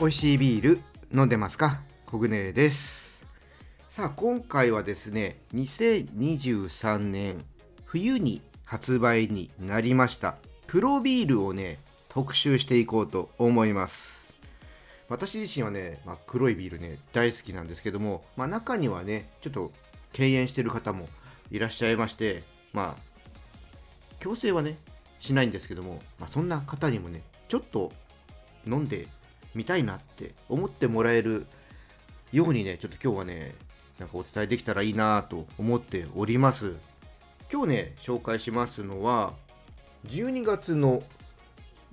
美味しいビール飲んでますか？コグネです。さあ今回はですね2023年冬に発売になりました。黒ビールをね特集していこうと思います。私自身はね、まあ、黒いビールね大好きなんですけども、まあ、中にはねちょっと敬遠してる方もいらっしゃいましてまあ強制はねしないんですけども、まあ、そんな方にもねちょっと飲んで見たいなって思ってもらえるようにね、ちょっと今日はね、なんかお伝えできたらいいなと思っております。今日ね、紹介しますのは、12月の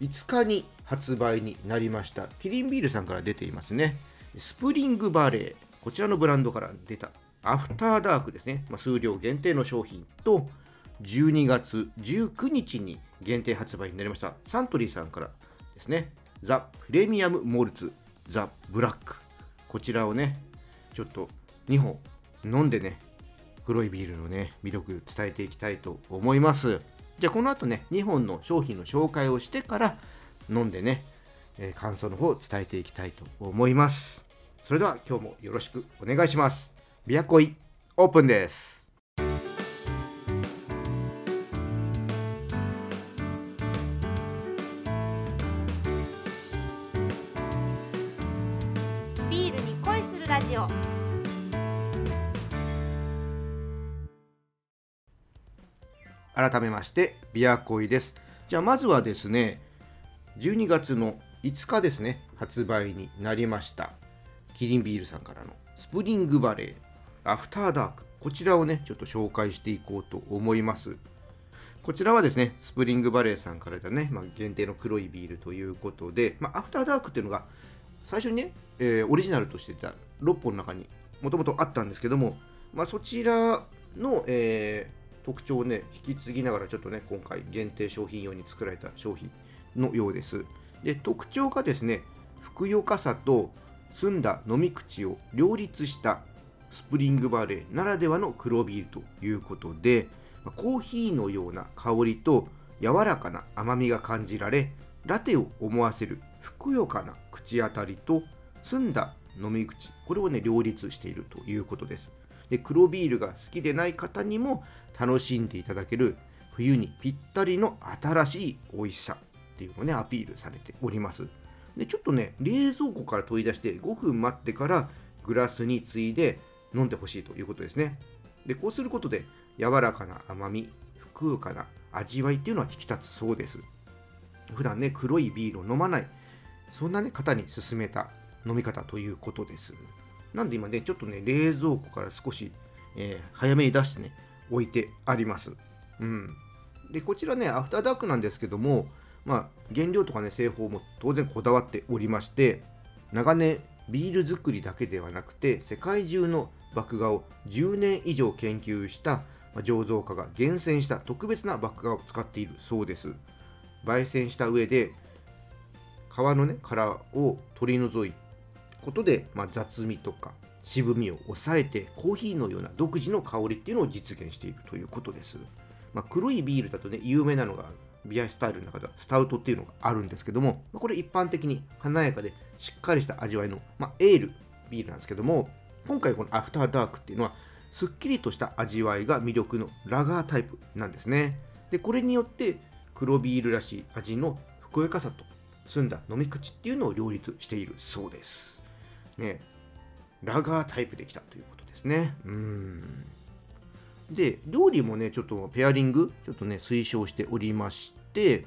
5日に発売になりました、キリンビールさんから出ていますね、スプリングバレー、こちらのブランドから出た、アフターダークですね、まあ、数量限定の商品と、12月19日に限定発売になりました、サントリーさんからですね、ザ・プレミアム・モルツザ・ブラック。こちらをねちょっと2本飲んでね黒いビールのね魅力伝えていきたいと思います。じゃあこの後ね2本の商品の紹介をしてから飲んでね、えー、感想の方を伝えていきたいと思います。それでは今日もよろしくお願いします。ビアコイオープンです。改めましてビアコイです。じゃあまずはですね12月の5日ですね発売になりました。キリンビールさんからのスプリングバレーアフターダーク。こちらをねちょっと紹介していこうと思います。こちらはですねスプリングバレーさんからだね、まあ、限定の黒いビールということで、まあ、アフターダークっていうのが最初にね、えー、オリジナルとしてた6本の中にもともとあったんですけども、まあ、そちらの、えー特徴をね引き継ぎながらちょっとね今回限定商品用に作られた商品のようです。で特徴がですねふくよかさと澄んだ飲み口を両立したスプリングバレーならではの黒ビールということでコーヒーのような香りと柔らかな甘みが感じられラテを思わせるふくよかな口当たりと澄んだ飲み口これをね両立しているということです。で黒ビールが好きでない方にも楽しんでいただける冬にぴったりの新しい美味しさ。っていうのをねアピールされております。でちょっとね冷蔵庫から取り出して5分待ってからグラスについで飲んでほしいということですね。でこうすることで柔らかな甘みふくよかな味わいっていうのは引き立つそうです。普段ね黒いビールを飲まないそんなね方に勧めた飲み方ということです。なんで今ねちょっとね冷蔵庫から少し、えー、早めに出してね置いてあります。うん、でこちらねアフターダークなんですけども、まあ、原料とかね製法も当然こだわっておりまして長年ビール作りだけではなくて世界中の麦芽を10年以上研究した醸造家が厳選した特別な麦芽を使っているそうです焙煎した上で皮のね殻を取り除いことで、まあ、雑味とか渋みを抑えてコーヒーのような独自の香りっていうのを実現しているということです。まあ、黒いビールだとね、有名なのがビアスタイルの中ではスタウトっていうのがあるんですけども、ま、これ一般的に華やかでしっかりした味わいの、ま、エールビールなんですけども、今回このアフターダークっていうのはすっきりとした味わいが魅力のラガータイプなんですね。で、これによって黒ビールらしい味のふくよかさと澄んだ飲み口っていうのを両立しているそうです。ね、ラガータイプできたということですね。うんで、料理もね、ちょっとペアリング、ちょっとね、推奨しておりまして、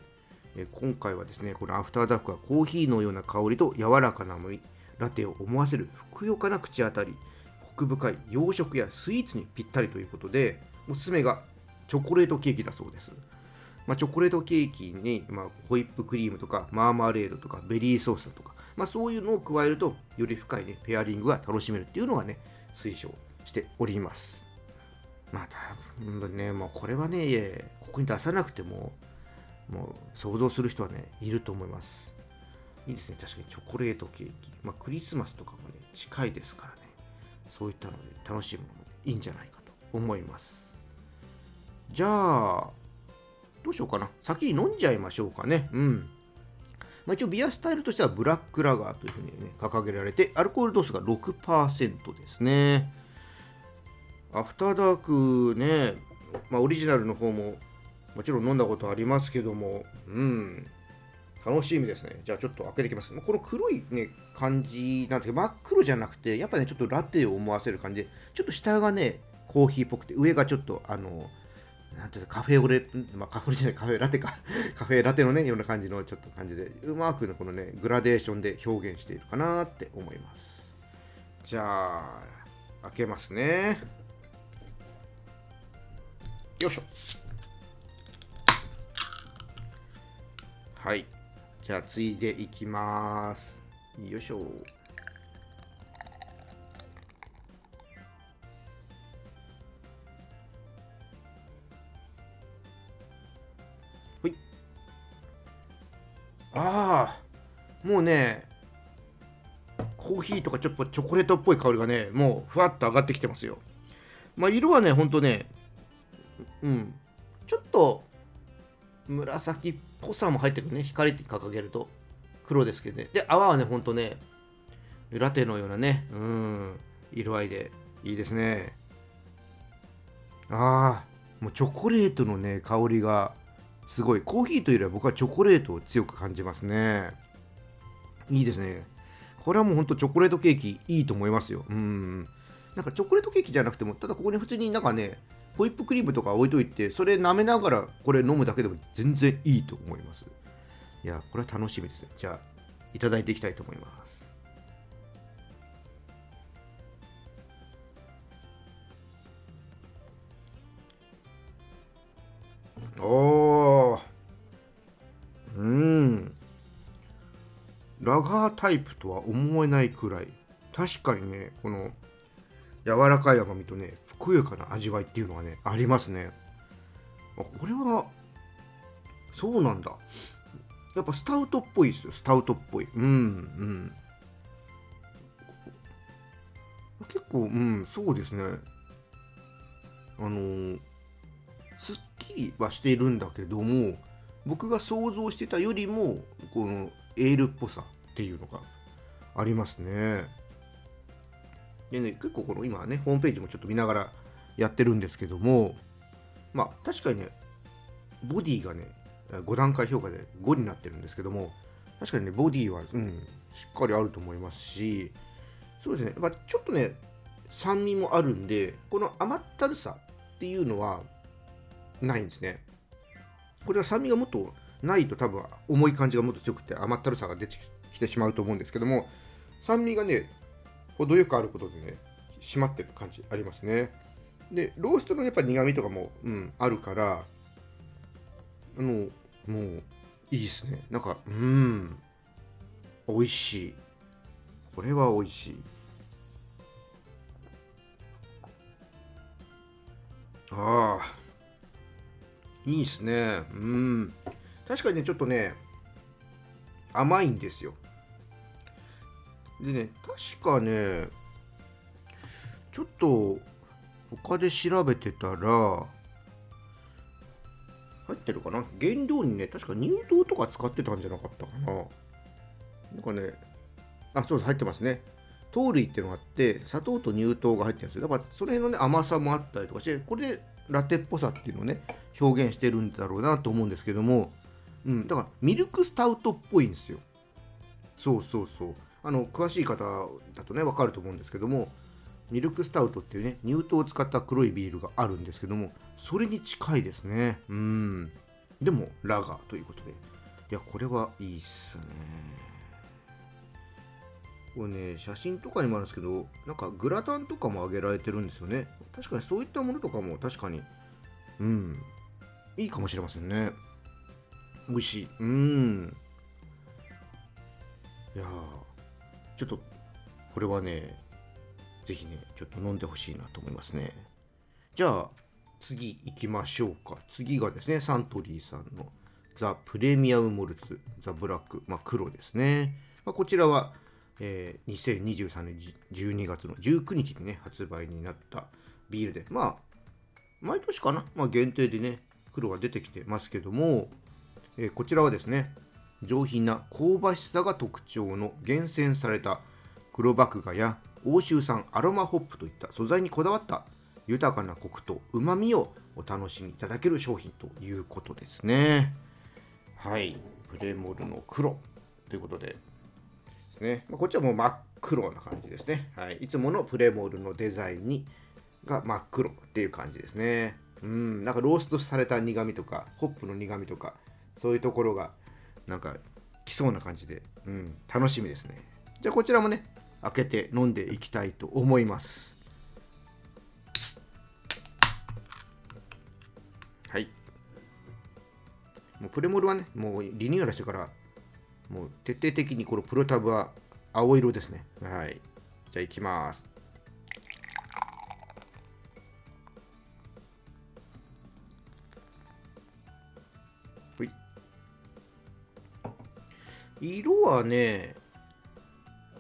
今回はですね、このアフターダークはコーヒーのような香りと柔らかな甘み、ラテを思わせるふくよかな口当たり、コク深い洋食やスイーツにぴったりということで、おすすめがチョコレートケーキだそうです。まあ、チョコレートケーキに、まあ、ホイップクリームとかマーマレードとかベリーソースだとかまあ、そういうのを加えるとより深い、ね、ペアリングが楽しめるっていうのがね推奨しておりますまあ多分ねもうこれはねここに出さなくてももう想像する人はねいると思います。いいですね。確かにチョコレートケーキ、まあ、クリスマスとかもね近いですからね。そういったので楽しいものも、ね、いいんじゃないかと思います。じゃあどうしようかな。先に飲んじゃいましょうかね。うん。まあ、一応ビアスタイルとしてはブラックラガーというふうにね掲げられてアルコール度数が6%ですね。アフターダークね、まあ、オリジナルの方ももちろん飲んだことありますけどもうん楽しみですね。じゃあちょっと開けていきます。この黒いね、感じなんですけど、真っ黒じゃなくて、やっぱね、ちょっとラテを思わせる感じで、ちょっと下がね、コーヒーっぽくて、上がちょっと、あの、なんていうカフェオレ、まあ、カフェオレじゃない、カフェラテか。カフェラテのね、ような感じのちょっと感じで、うまくね、このね、グラデーションで表現しているかなって思います。じゃあ、開けますね。よいしょ。はい。じゃあ、ついでいきます。よいしょ。ほい。ああ、もうね、コーヒーとかちょっとチョコレートっぽい香りがね、もうふわっと上がってきてますよ。まあ、色はね、ほんとね、うん、ちょっと紫っぽさも入ってくるね。光って掲げると。黒ですけどね。で泡はねほんとねラテのようなね。うん。色合いでいいですね。ああもうチョコレートのね香りがすごい。コーヒーというよりは僕はチョコレートを強く感じますね。いいですね。これはもうほんとチョコレートケーキいいと思いますよ。うん。なんかチョコレートケーキじゃなくてもただここに普通になんかねホイップクリームとか置いといてそれ舐めながらこれ飲むだけでも全然いいと思います。いやこれは楽しみですね。じゃあいただいていきたいと思います。おー。うん。ラガータイプとは思えないくらい。確かにねこの柔らかい甘みとねふくよかな味わいっていうのがねありますね。これはそうなんだ。やっぱスタウトっぽいですよ。スタウトっぽい。うんうん。結構うんそうですね。あのー、すっきりはしているんだけども僕が想像してたよりもこのエールっぽさっていうのがありますね。でね、結構この今ね、ホームページもちょっと見ながらやってるんですけども、まあ確かにね、ボディがね、5段階評価で5になってるんですけども、確かにね、ボディは、うん、しっかりあると思いますし、そうですね、まあ、ちょっとね、酸味もあるんで、この甘ったるさっていうのはないんですね。これは酸味がもっとないと多分重い感じがもっと強くて甘ったるさが出てきてしまうと思うんですけども、酸味がね、程よくあることでね締まってる感じありますね。でローストのやっぱ苦味とかも、うん、あるからあのもういいですね。なんかうん美味しい。これは美味しい。ああいいっすね。うん。確かにねちょっとね甘いんですよ。でね、確かね、ちょっと他で調べてたら、入ってるかな？原料にね、確か乳糖とか使ってたんじゃなかったかななんかね、あ、そうです、入ってますね。糖類っていうのがあって、砂糖と乳糖が入ってるんですよ。だから、その辺のね、甘さもあったりとかして、これでラテっぽさっていうのをね、表現してるんだろうなと思うんですけども、うん、だから、ミルクスタウトっぽいんですよ。そうそうそう。あの詳しい方だとね分かると思うんですけどもミルクスタウトっていうね乳糖を使った黒いビールがあるんですけどもそれに近いですね。うん。でもラガーということで。いやこれはいいっすね。これね写真とかにもあるんですけどなんかグラタンとかもあげられてるんですよね。確かにそういったものとかも確かに。うん。いいかもしれませんね。美味しい。うん。いやちょっとこれはね是非ねちょっと飲んでほしいなと思いますね。じゃあ次行きましょうか。次がですねサントリーさんのザ・プレミアム・モルツザ・ブラック、まあ、黒ですね、まあ、こちらはえー、2023年12月の19日にね発売になったビールでまあ毎年かな、まあ、限定でね黒が出てきてますけども、えー、こちらはですね上品な香ばしさが特徴の厳選された黒麦芽や欧州産アロマホップといった素材にこだわった豊かなコクとうまみをお楽しみいただける商品ということですね。はい。プレモルの黒ということでですね、まあ、こっちはもう真っ黒な感じですね、はい、いつものプレモルのデザインにが真っ黒っていう感じですね。うん。なんかローストされた苦みとかホップの苦みとかそういうところがなんか来そうな感じで、うん、楽しみですね。じゃあこちらもね開けて飲んでいきたいと思います。はい。もうプレモルはねもうリニューアルしてからもう徹底的にこのプロタブは青色ですね。はい。じゃあいきます。色はね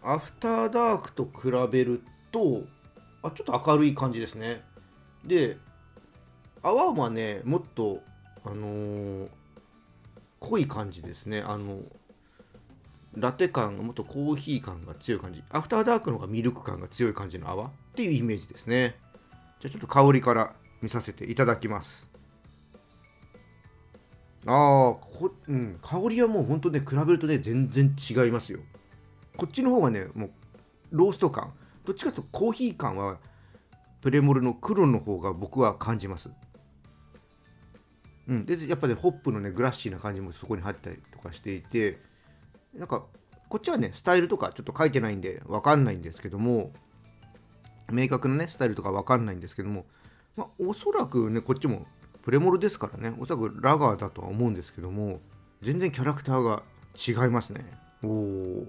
アフターダークと比べるとあちょっと明るい感じですね。で泡はねもっとあのー、濃い感じですね。あのラテ感がもっとコーヒー感が強い感じ。アフターダークの方がミルク感が強い感じの泡っていうイメージですね。じゃあちょっと香りから見させていただきます。ああ、うん、香りはもう本当ね、比べるとね、全然違いますよ。こっちの方がね、もうロースト感、どっちかというとコーヒー感はプレモルの黒の方が僕は感じます。うん、でやっぱね、ホップのね、グラッシーな感じもそこに入ったりとかしていて、なんか、こっちはね、スタイルとかちょっと書いてないんで、わかんないんですけども、明確なね、スタイルとかわかんないんですけども、まあ、おそらくね、こっちもプレモルですからね。おそらくラガーだとは思うんですけども全然キャラクターが違いますね。おお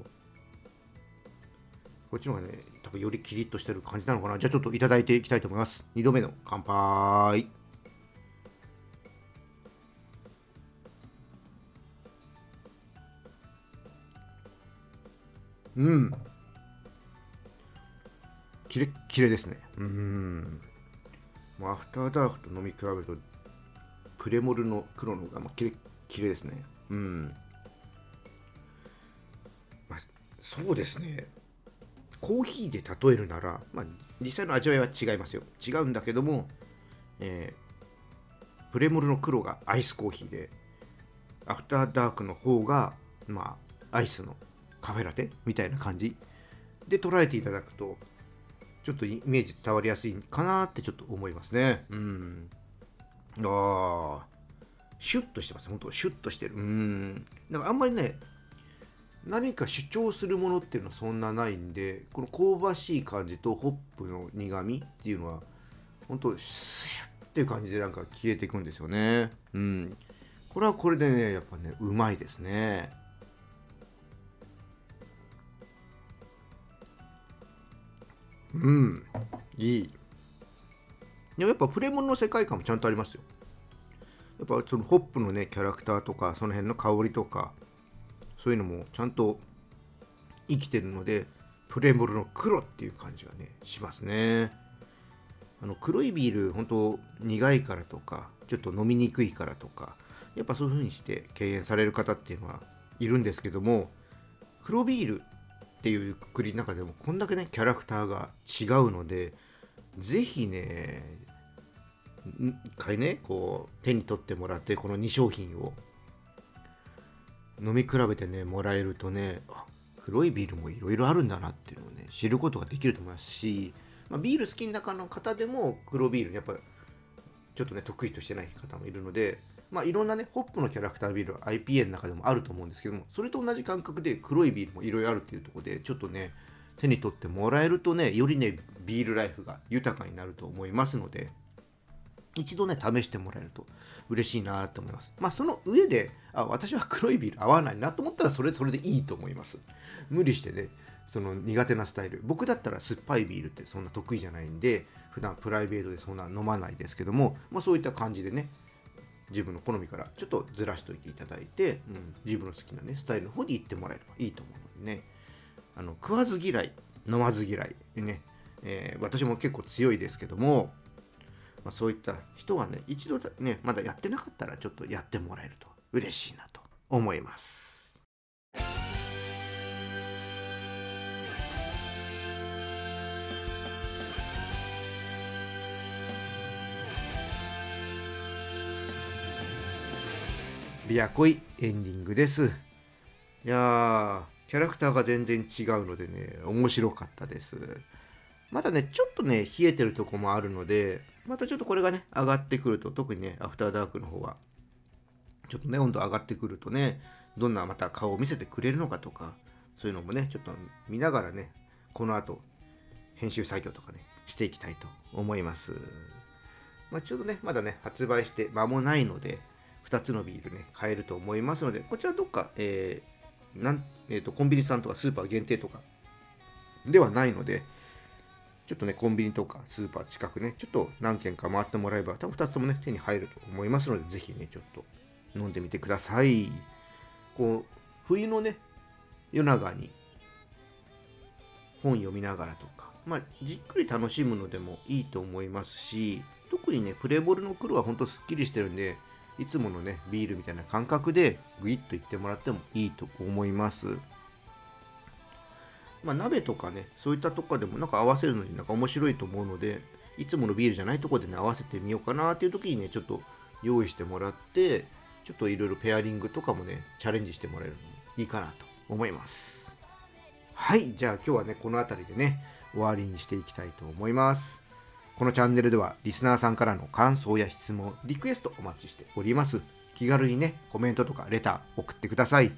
こっちの方がね多分よりキリッとしてる感じなのかな。じゃあちょっといただいていきたいと思います。2度目の乾杯。うん。キレッキレですね。うん。アフターダークと飲み比べるとプレモルの黒のが、まあ、キレキレですね。うん。まあ、そうですね。コーヒーで例えるなら、まあ、実際の味わいは違いますよ。違うんだけども、えー、プレモルの黒がアイスコーヒーで、アフターダークの方が、まあ、アイスのカフェラテみたいな感じで捉えていただくと、ちょっとイメージ伝わりやすいかなってちょっと思いますね。うん。ああ、シュッとしてます。本当シュッとしてる。うん。だからあんまりね、何か主張するものっていうのはそんなないんで、この香ばしい感じとホップの苦みっていうのは、本当シュッっていう感じでなんか消えていくんですよね。うん。これはこれでね、やっぱね、うまいですね。うん、いい。でもやっぱプレモンの世界観もちゃんとありますよ。やっぱそのホップのねキャラクターとかその辺の香りとかそういうのもちゃんと生きてるのでプレモルの黒っていう感じがねしますね。あの黒いビール本当苦いからとかちょっと飲みにくいからとかやっぱそういう風にして敬遠される方っていうのはいるんですけども黒ビールっていうくくりの中でもこんだけねキャラクターが違うのでぜひね1回ねこう手に取ってもらってこの2商品を。飲み比べてねもらえるとね黒いビールもいろいろあるんだなっていうのをね知ることができると思いますし、まあ、ビール好きな中の方でも黒ビールやっぱちょっとね得意としてない方もいるのでまあいろんなねホップのキャラクタービールは IPA の中でもあると思うんですけどもそれと同じ感覚で黒いビールもいろいろあるっていうとこでちょっとね手に取ってもらえるとねよりねビールライフが豊かになると思いますので一度ね、試してもらえると嬉しいなと思います。まあ、その上で、あ、私は黒いビール合わないなと思ったら、それ、それでいいと思います。無理してね、その苦手なスタイル。僕だったら酸っぱいビールってそんな得意じゃないんで、普段プライベートでそんな飲まないですけども、まあ、そういった感じでね、自分の好みからちょっとずらしといていただいて、うん、自分の好きなね、スタイルの方に行ってもらえればいいと思うのでね。あの食わず嫌い飲まず嫌いね、えー、私も結構強いですけども、まあ、そういった人はね一度ねまだやってなかったらちょっとやってもらえると嬉しいなと思います。ビアコイエンディングです。いやー、キャラクターが全然違うのでね、面白かったです。まだね、ちょっとね、冷えてるとこもあるので、またちょっとこれがね、上がってくると、特にね、アフターダークの方は、ちょっとね、温度上がってくるとね、どんなまた顔を見せてくれるのかとか、そういうのもね、ちょっと見ながらね、この後、編集作業とかね、していきたいと思います。まあ、ちょうどね、まだね、発売して間もないので、2つのビールね、買えると思いますので、こちらどっか、えーなんえーと、コンビニさんとかスーパー限定とかではないので、ちょっとね、コンビニとかスーパー近くね、ちょっと何軒か回ってもらえば、多分2つともね、手に入ると思いますので、ぜひね、ちょっと飲んでみてください。こう、冬のね、夜長に本読みながらとか、まあ、じっくり楽しむのでもいいと思いますし、特にね、プレーボールの黒はほんとすっきりしてるんで、いつものねビールみたいな感覚でグイッといってもらってもいいと思いますまあ鍋とかねそういったとこでもなんか合わせるのになんか面白いと思うのでいつものビールじゃないとこでね合わせてみようかなっていう時にねちょっと用意してもらってちょっといろいろペアリングとかもねチャレンジしてもらえるのもいいかなと思いますはいじゃあ今日はねこの辺りでね終わりにしていきたいと思いますこのチャンネルではリスナーさんからの感想や質問、リクエストお待ちしております。気軽にね、コメントとかレター送ってください。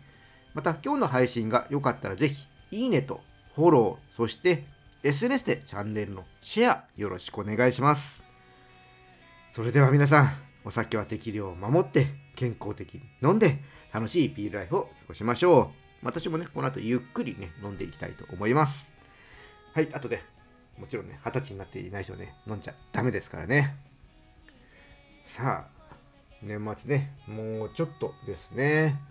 また今日の配信が良かったらぜひ、いいねとフォロー、そして SNS でチャンネルのシェアよろしくお願いします。それでは皆さん、お酒は適量を守って健康的に飲んで楽しいビールライフを過ごしましょう。私もね、この後ゆっくりね、飲んでいきたいと思います。はい、後でもちろんね、二十歳になっていない人ね、飲んじゃダメですからね。さあ、年末ね、もうちょっとですね。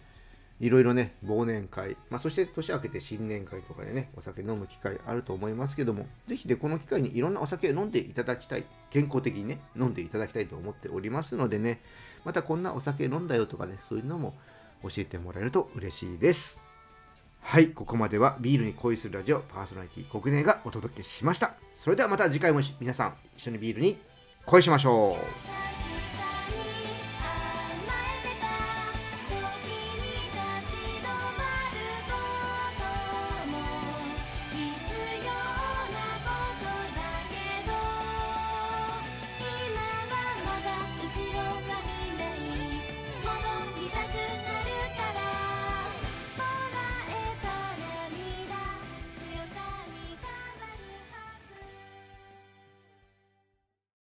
いろいろね、忘年会、まあ、そして年明けて新年会とかでね、お酒飲む機会あると思いますけども、ぜひでこの機会にいろんなお酒を飲んでいただきたい、健康的にね、飲んでいただきたいと思っておりますのでね、またこんなお酒飲んだよとかね、そういうのも教えてもらえると嬉しいです。はい、ここまではビールに恋するラジオパーソナリティ国根がお届けしました。それではまた次回も皆さん一緒にビールに恋しましょう。